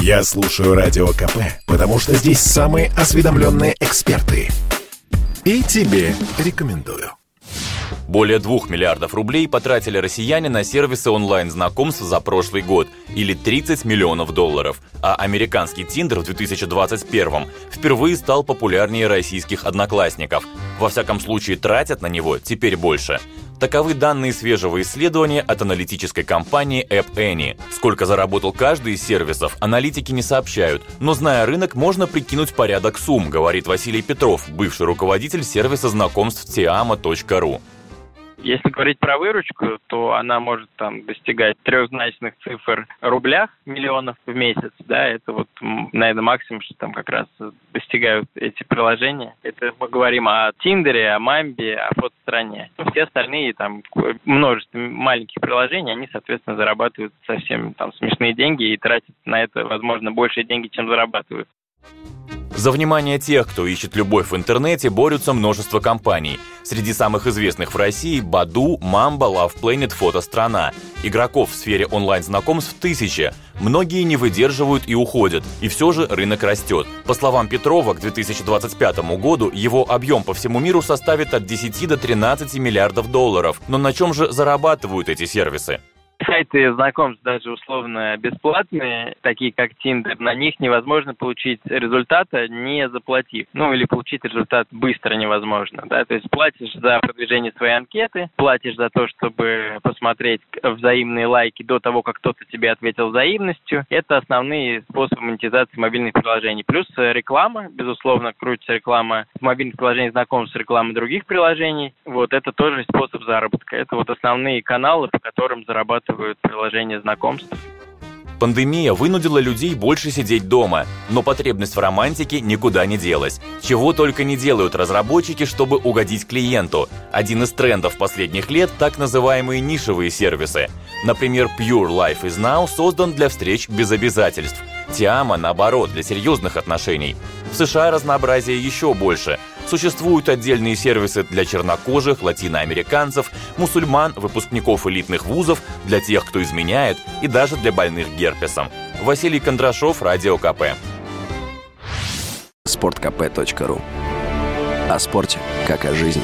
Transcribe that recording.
Я слушаю Радио КП, потому что здесь самые осведомленные эксперты. И тебе рекомендую. Более 2 миллиардов рублей потратили россияне на сервисы онлайн-знакомств за прошлый год, или 30 миллионов долларов. А американский Тиндер в 2021 впервые стал популярнее российских одноклассников. Во всяком случае, тратят на него теперь больше. Таковы данные свежего исследования от аналитической компании App Annie. Сколько заработал каждый из сервисов, аналитики не сообщают, но зная рынок, можно прикинуть порядок сумм, говорит Василий Петров, бывший руководитель сервиса знакомств tiama.ru. Если говорить про выручку, то она может там достигать трехзначных цифр в рублях, миллионов в месяц, да, это вот, наверное, максимум, что там как раз достигают эти приложения. Это мы говорим о Тиндере, о Мамбе, о фотостране. Все остальные там множество маленьких приложений, они, соответственно, зарабатывают совсем там смешные деньги и тратят на это, возможно, большие деньги, чем зарабатывают. За внимание тех, кто ищет любовь в интернете, борются множество компаний. Среди самых известных в России – Баду, Мамба, Love Planet, Фотострана. Игроков в сфере онлайн-знакомств тысячи. Многие не выдерживают и уходят, и все же рынок растет. По словам Петрова, к 2025 году его объем по всему миру составит от 10 до 13 миллиардов долларов. Но на чем же зарабатывают эти сервисы? Сайты знакомств даже условно бесплатные, такие как Tinder, на них невозможно получить результата, не заплатив. Ну, или получить результат быстро невозможно, да, то есть платишь за продвижение своей анкеты, платишь за то, чтобы посмотреть взаимные лайки до того, как кто-то тебе ответил взаимностью. Это основные способы монетизации мобильных приложений. Плюс реклама, безусловно, крутится реклама мобильных приложениях знакомств с рекламой других приложений. Вот это тоже способ заработка. Это вот основные каналы, по которым зарабатывают поддерживают приложение знакомств. Пандемия вынудила людей больше сидеть дома, но потребность в романтике никуда не делась. Чего только не делают разработчики, чтобы угодить клиенту. Один из трендов последних лет – так называемые нишевые сервисы. Например, Pure Life is Now создан для встреч без обязательств. Тиама, наоборот, для серьезных отношений. В США разнообразие еще больше. Существуют отдельные сервисы для чернокожих, латиноамериканцев, мусульман, выпускников элитных вузов, для тех, кто изменяет, и даже для больных герпесом. Василий Кондрашов, Радио КП. Спорткп.ру О спорте, как о жизни.